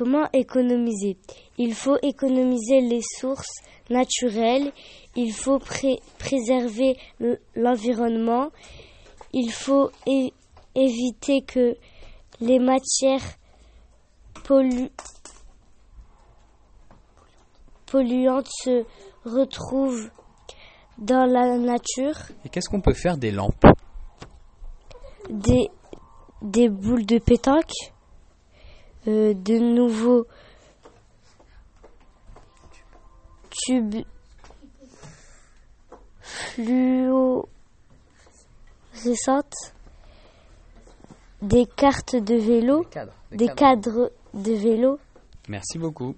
Comment économiser. Il faut économiser les sources naturelles, il faut préserver l'environnement, il faut éviter que les matières polluantes se retrouvent dans la nature. Et qu'est-ce qu'on peut faire des lampes? Des, des boules de pétanque, euh, de nouveaux tubes fluorescentes, des cartes de vélo, des cadres, des cadres de vélo. Merci beaucoup.